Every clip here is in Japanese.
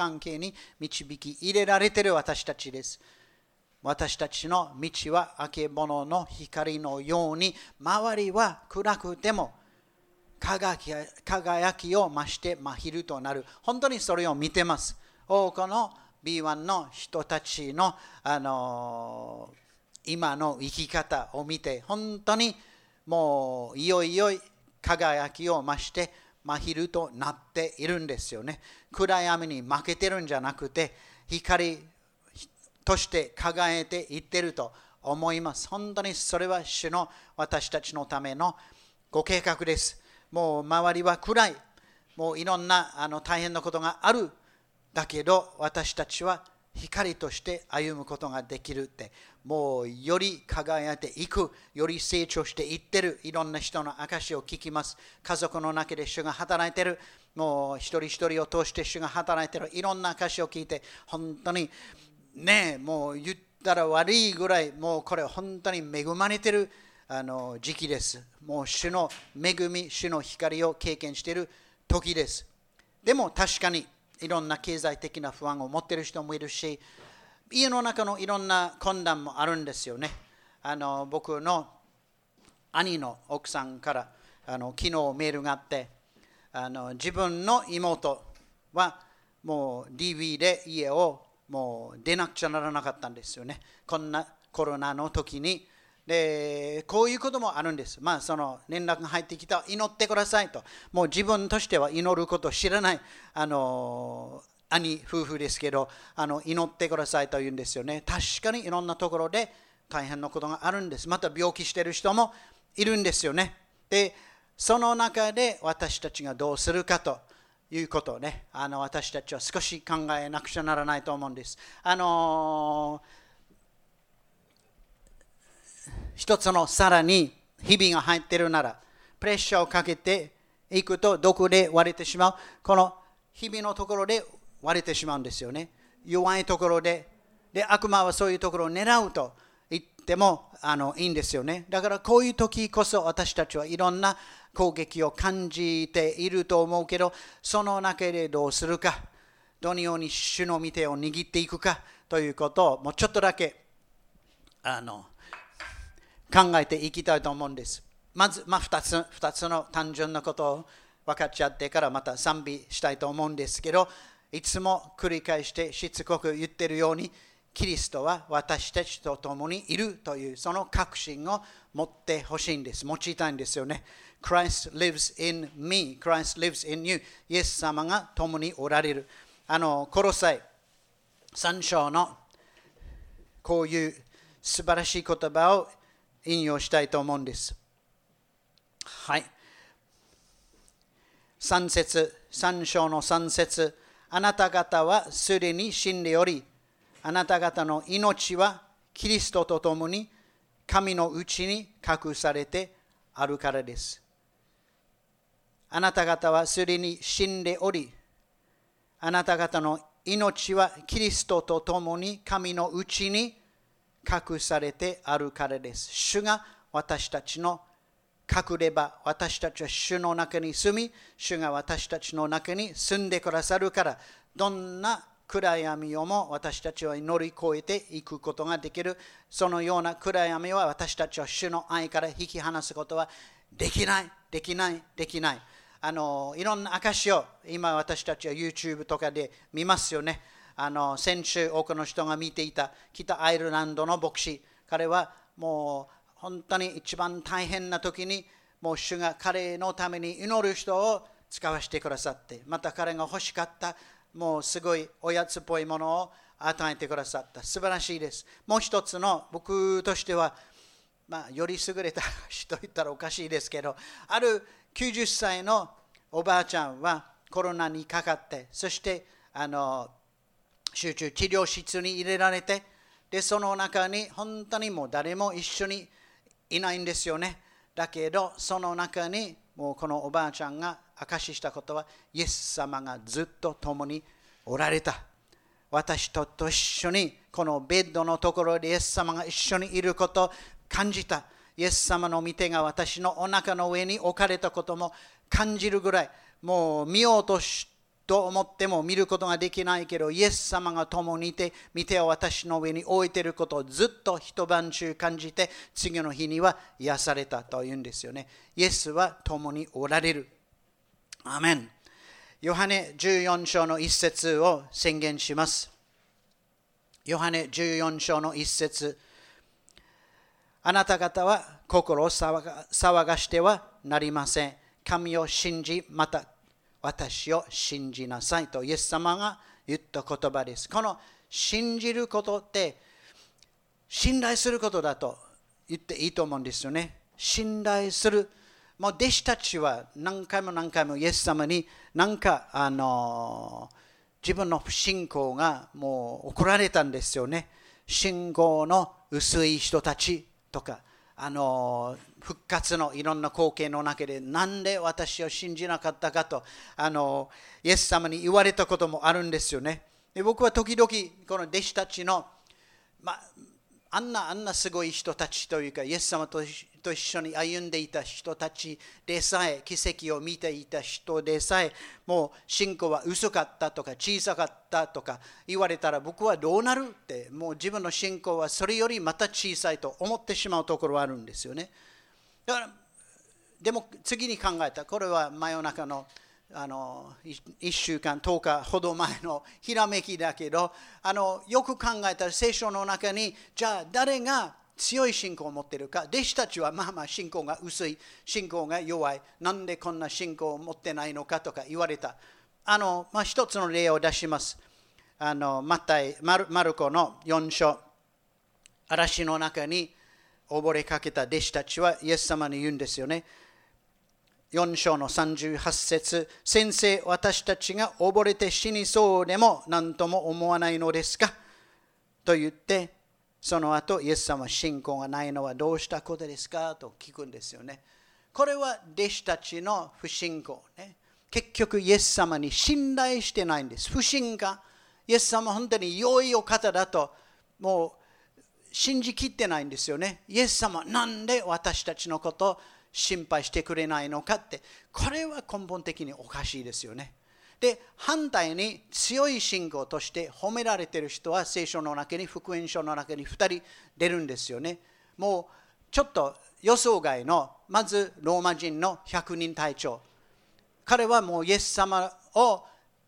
関係に導き入れられている私たちです。私たちの道はあけぼのの光のように周りは暗くても輝き輝きを増して真昼となる本当にそれを見てます多くの B1 の人たちの、あのー、今の生き方を見て本当にもういよいよ輝きを増して真昼となっているんですよね暗闇に負けてるんじゃなくて光として輝いていってると思います。本当にそれは主の私たちのためのご計画です。もう周りは暗い。もういろんなあの大変なことがある。だけど私たちは光として歩むことができるって、もうより輝いていく、より成長していってる、いろんな人の証を聞きます。家族の中で主が働いてる、もう一人一人を通して主が働いてる、いろんな証を聞いて、本当にねもう言ったら悪いぐらい、もうこれ本当に恵まれてるあの時期です。もう主の恵み、主の光を経験している時です。でも確かにいろんな経済的な不安を持っている人もいるし、家の中のいろんな困難もあるんですよね。あの僕の兄の奥さんからあの昨日メールがあってあの自分の妹はもう DV で家をもう出なくちゃならなかったんですよね。こんなコロナの時に。で、こういうこともあるんです。まあ、その連絡が入ってきた、祈ってくださいと。もう自分としては祈ることを知らない、あの、兄夫婦ですけど、あの祈ってくださいと言うんですよね。確かにいろんなところで大変なことがあるんです。また病気してる人もいるんですよね。で、その中で私たちがどうするかということをね、あの私たちは少し考えなくちゃならないと思うんです。あの一つの皿に日々が入ってるなら、プレッシャーをかけていくとどこで割れてしまうこの日々のところで割れてしまうんですよね。弱いところで。で、悪魔はそういうところを狙うと言ってもあのいいんですよね。だからこういう時こそ私たちはいろんな攻撃を感じていると思うけど、その中でどうするか、どのように主の御手を握っていくかということをもうちょっとだけあの考えていきたいと思うんです。まず、まあ、2, つ2つの単純なことを分かっちゃってからまた賛美したいと思うんですけど、いつも繰り返してしつこく言ってるように、キリストは私たちと共にいるというその確信を持ってほしいんです。持ちたいんですよね。Christ lives in me. Christ lives in you. イエス様が共におられる。あの、コロサイ3章のこういう素晴らしい言葉を引用したいと思うんです。はい。3節、3章の3節あなた方はすでに死んでおり、あなた方の命はキリストと共に神のうちに隠されてあるからです。あなた方はすでに死んでおり、あなた方の命はキリストと共に神のうちに隠されてあるからです。主が私たちの隠れば、私たちは主の中に住み、主が私たちの中に住んでくださるから、どんな暗闇をも私たちは乗り越えていくことができる。そのような暗闇は私たちは主の愛から引き離すことはできない、できない、できない。あのいろんな証を今私たちは YouTube とかで見ますよね。あの先週多くの人が見ていた北アイルランドの牧師彼はもう本当に一番大変な時にもう主が彼のために祈る人を使わせてくださってまた彼が欲しかったもうすごいおやつっぽいものを与えてくださった。素晴らしいです。もう一つの僕としてはまあ、より優れた人と言ったらおかしいですけどある90歳のおばあちゃんはコロナにかかってそしてあの集中治療室に入れられてでその中に本当にもう誰も一緒にいないんですよねだけどその中にもうこのおばあちゃんが証ししたことはイエス様がずっと共におられた。私とと一緒にこのベッドのところでイエス様が一緒にいることを感じた。イエス様の御手が私のお腹の上に置かれたことも感じるぐらいもう見ようとしてと思っても見ることができないけど、イエス様が共にいて、見てを私の上に置いていることをずっと一晩中感じて、次の日には癒されたというんですよね。イエスは共におられる。アメン。ヨハネ14章の一節を宣言します。ヨハネ14章の一節あなた方は心を騒がしてはなりません。神を信じ、また私を信じなさいとイエス様が言った言葉です。この信じることって信頼することだと言っていいと思うんですよね。信頼する。もう弟子たちは何回も何回もイエス様に何かあの自分の不信仰がもう怒られたんですよね。信仰の薄い人たちとかあの復活のいろんな光景の中で何で私を信じなかったかとあのイエス様に言われたこともあるんですよね。で僕は時々この弟子たちの、まあ、んなあんなすごい人たちというか、イエス様と一緒に歩んでいた人たちでさえ、奇跡を見ていた人でさえ、もう信仰は薄かったとか小さかったとか言われたら僕はどうなるって、もう自分の信仰はそれよりまた小さいと思ってしまうところはあるんですよね。だからでも次に考えた、これは真夜中のあの1週間、10日ほど前のひらめきだけどあのよく考えたら聖書の中にじゃあ誰が強い信仰を持っているか？弟子たちはまあまあ信仰が薄い信仰が弱い。なんでこんな信仰を持ってないのかとか言われた。あの、まあ、一つの例を出します。あのマタイマルマルコの4章。嵐の中に溺れかけた弟子たちはイエス様に言うんですよね。4章の38節先生、私たちが溺れて死にそうでも何とも思わないのですか？と言って、その後、イエス様信仰がないのはどうしたことですか？と聞くんですよね。これは弟子たちの不信仰、ね。結局、イエス様に信頼してないんです。不信感。イエス様本当に良いお方だと、もう信じきってないんですよね。イエス様なんで私たちのことを心配してくれないのかってこれは根本的におかしいですよね。で反対に強い信仰として褒められてる人は聖書の中に福音書の中に2人出るんですよね。もうちょっと予想外のまずローマ人の100人隊長彼はもうイエス様を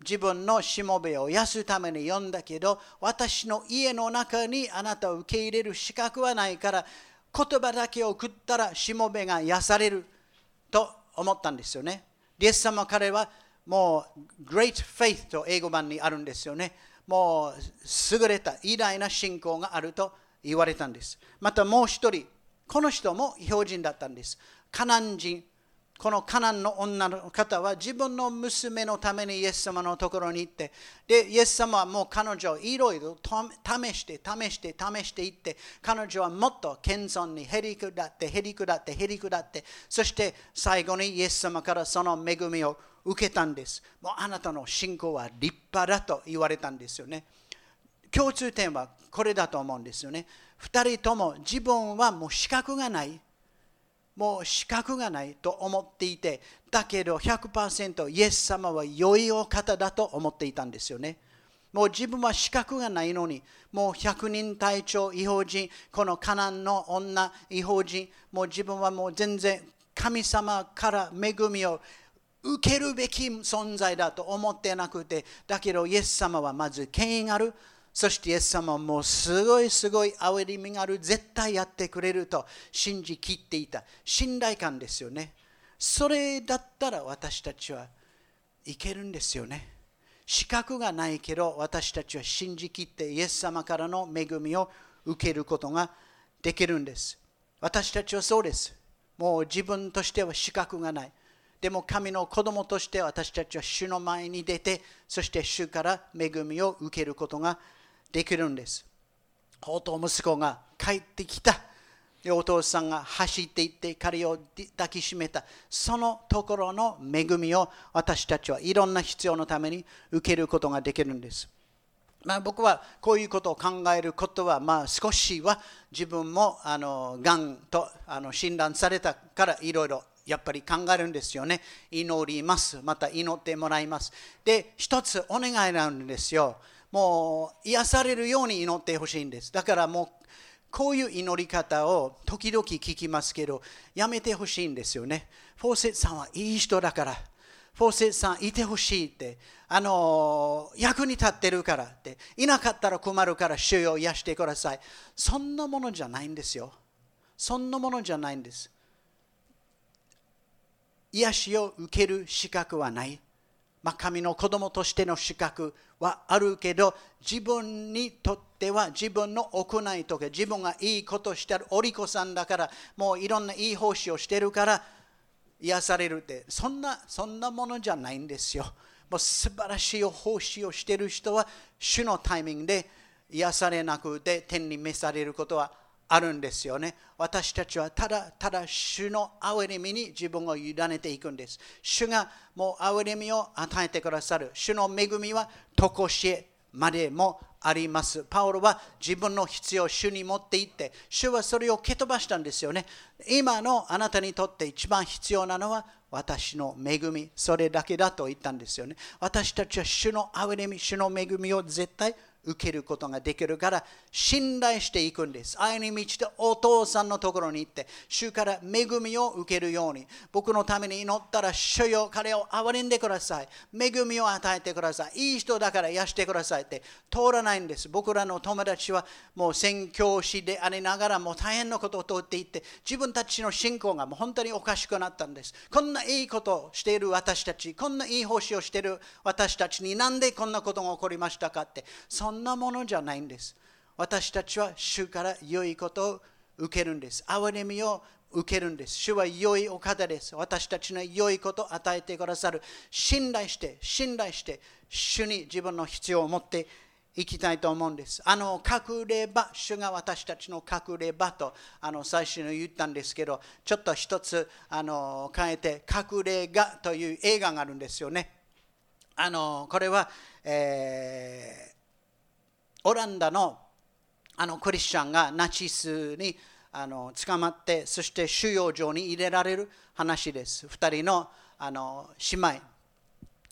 自分のしもべを癒すために呼んだけど私の家の中にあなたを受け入れる資格はないから言葉だけを送ったらしもべが癒されると思ったんですよね。イエス様彼はもう Great Faith と英語版にあるんですよね。もう優れた偉大な信仰があると言われたんです。またもう一人、この人も標準だったんです。カナン人このカナンの女の方は自分の娘のためにイエス様のところに行って、で、イエス様はもう彼女をいろいろ試して、試して、試していって、彼女はもっと謙遜にへりくだって、へりくだって、へりくだって、そして最後にイエス様からその恵みを受けたんです。もうあなたの信仰は立派だと言われたんですよね。共通点はこれだと思うんですよね。2人とも自分はもう資格がない。もう資格がないと思っていて、だけど100%イエス様は良いお方だと思っていたんですよね。もう自分は資格がないのに、もう100人隊長、違法人、このカナンの女、違法人、もう自分はもう全然神様から恵みを受けるべき存在だと思ってなくて、だけどイエス様はまず権威がある。そしてイエス様もすごいすごい憐れみがある、絶対やってくれると信じきっていた信頼感ですよね。それだったら私たちはいけるんですよね。資格がないけど私たちは信じきってイエス様からの恵みを受けることができるんです。私たちはそうです。もう自分としては資格がない。でも神の子供として私たちは主の前に出て、そして主から恵みを受けることができるできるんです。宝刀息子が帰ってきた。お父さんが走っていって彼を抱きしめた。そのところの恵みを私たちはいろんな必要のために受けることができるんです。まあ、僕はこういうことを考えることは、まあ、少しは自分もあのがんとあの診断されたからいろいろやっぱり考えるんですよね。祈ります。また祈ってもらいます。で、一つお願いなんですよ。もう癒されるように祈ってほしいんです。だからもうこういう祈り方を時々聞きますけど、やめてほしいんですよね。フォーセットさんはいい人だから、フォーセットさんいてほしいって、あの役に立ってるからって、いなかったら困るから主を癒してください。そんなものじゃないんですよ。そんなものじゃないんです。癒しを受ける資格はない。まあ、神の子供としての資格はあるけど、自分にとっては自分の行いとか、自分がいいことしてるおりこさんだから、もういろんないい奉仕をしてるから、癒されるって、そんなそんなものじゃないんですよ。もう素晴らしい奉仕をしてる人は、主のタイミングで癒されなくて天に召されることはあるんですよね。私たちはただただ主の憐れみに自分を委ねていくんです。主がもう憐れみを与えてくださる。主の恵みは常しえまでもあります。パウロは自分の必要を主に持っていって、主はそれを蹴飛ばしたんですよね。今のあなたにとって一番必要なのは私の恵み、それだけだと言ったんですよね。私たちは主の憐れみ、主の恵みを絶対受けることができるから信頼していくんです。愛に満ちてお父さんのところに行って、主から恵みを受けるように、僕のために祈ったら、主よ、彼を憐れんでください。恵みを与えてください。いい人だから癒してくださいって通らないんです。僕らの友達はもう宣教師でありながらも大変なことを通っていって、自分たちの信仰がもう本当におかしくなったんです。こんないいことをしている私たち、こんないい奉仕をしている私たちになんでこんなことが起こりましたかって、そんんなものじゃないんです。私たちは主から良いことを受けるんです。憐れみを受けるんです。主は良いお方です。私たちの良いことを与えてくださる。信頼して、信頼して、主に自分の必要を持っていきたいと思うんです。あの、隠れ場、主が私たちの隠れ場とあの最初に言ったんですけど、ちょっと一つあの変えて、隠れ家という映画があるんですよね。あのこれは、えーオランダのあのクリスチャンがナチスにあの捕まってそして収容所に入れられる話です。2人のあの姉妹。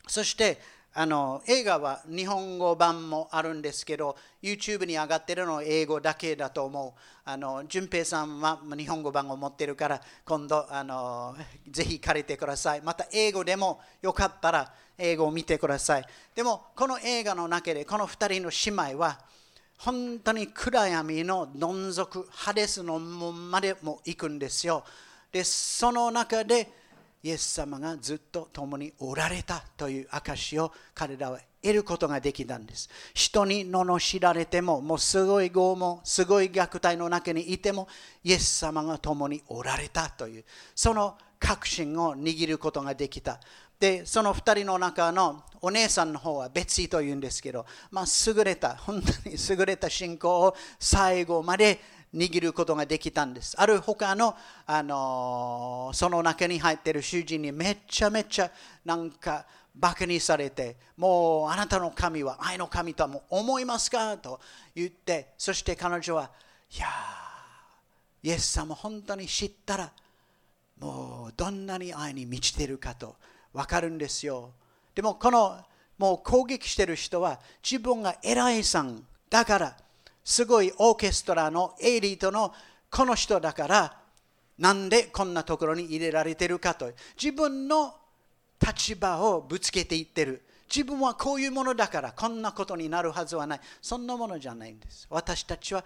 そしてあの映画は日本語版もあるんですけど YouTube に上がってるのは英語だけだと思うあの淳平さんは日本語版を持ってるから今度あのぜひ借りてくださいまた英語でもよかったら英語を見てください。でも、この映画の中で、この2人の姉妹は、本当に暗闇のどん底、ハデスの門までも行くんですよ。で、その中で、イエス様がずっと共におられたという証を彼らは得ることができたんです。人に罵られても、もうすごい拷問、すごい虐待の中にいても、イエス様が共におられたという、その確信を握ることができた。で、その2人の中のお姉さんの方は別位というんですけど、まあ、優れた、本当に優れた信仰を最後まで握ることができたんです。ある他の、あのその中に入ってる主人にめちゃめちゃなんかバカにされて、もうあなたの神は愛の神とはも思いますかと言って、そして彼女は、いやイエス様本当に知ったら、もうどんなに愛に満ちてるかと。わかるんですよ。でもこのもう攻撃してる人は自分が偉いさんだからすごいオーケストラのエリートのこの人だからなんでこんなところに入れられてるかと自分の立場をぶつけていってる自分はこういうものだからこんなことになるはずはないそんなものじゃないんです私たちは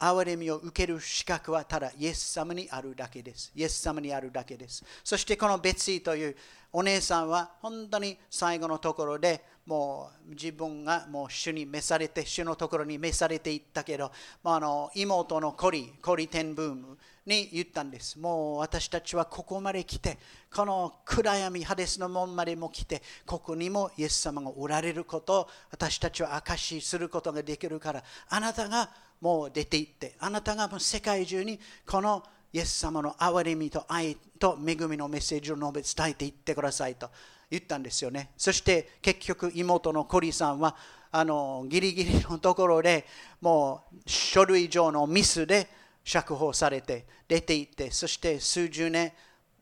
憐れみを受ける資格はただイエス様にあるだけです。イエス様にあるだけです。そしてこのベツィというお姉さんは本当に最後のところでもう自分がもう主に召されて、主のところに召されていったけど、あの妹のコリ、コリテンブームに言ったんです。もう私たちはここまで来て、この暗闇、ハデスの門までも来て、ここにもイエス様がおられることを私たちは証しすることができるから、あなたがもう出て行って、あなたがもう世界中にこのイエス様の憐れみと愛と恵みのメッセージを述べ伝えていってくださいと言ったんですよね。そして結局妹のコリさんはあのギリギリのところでもう書類上のミスで釈放されて出て行ってそして数十年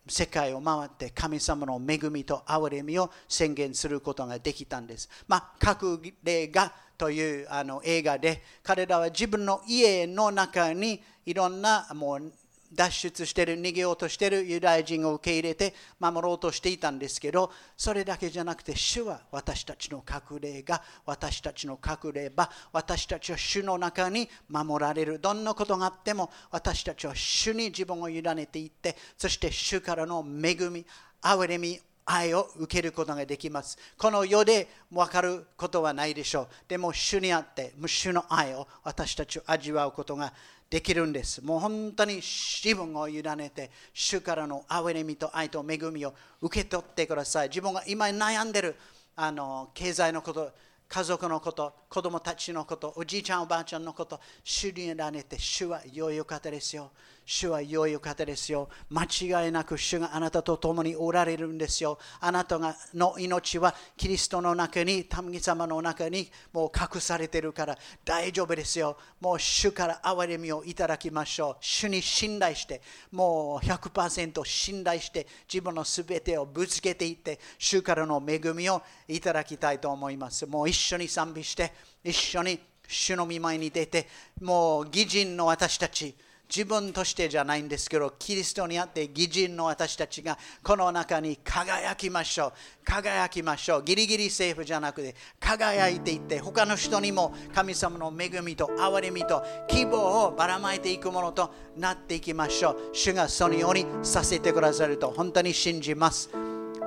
世界を回って神様の恵みと憐れみを宣言することができたんです。まあ、各例がというあの映画で彼らは自分の家の中にいろんなもう脱出してる逃げようとしてるユダヤ人を受け入れて守ろうとしていたんですけどそれだけじゃなくて主は私たちの隠れが私たちの隠れ場私たちは主の中に守られるどんなことがあっても私たちは主に自分を委ねていってそして主からの恵み憐れみ愛を受けることができます。この世で分かることはないでしょう。でも主にあって主の愛を私たちを味わうことができるんです。もう本当に自分を委ねて、主からの憐れみと愛と恵みを受け取ってください。自分が今悩んでるあの経済のこと、家族のこと、子供たちのこと、おじいちゃん、おばあちゃんのこと、主に委ねて、主は良いお方ですよ。主は良いお方ですよ。間違いなく主があなたと共におられるんですよ。あなたがの命はキリストの中に、神様の中にもう隠されているから大丈夫ですよ。もう主から憐れみをいただきましょう。主に信頼して、もう100%信頼して自分のすべてをぶつけていって、主からの恵みをいただきたいと思います。もう一緒に賛美して、一緒に主の見舞いに出て、もう義人の私たち、自分としてじゃないんですけど、キリストにあって義人の私たちがこの中に輝きましょう。輝きましょう。ギリギリセーフじゃなくて、輝いていって、他の人にも神様の恵みと憐れみと希望をばらまいていくものとなっていきましょう。主がそのようにさせてくださると本当に信じます。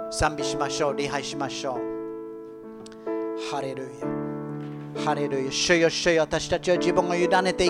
賛美しましょう。礼拝しましょう。ハレルヤ。ハレルヤ。主よ主よ私たちは自分を委ねて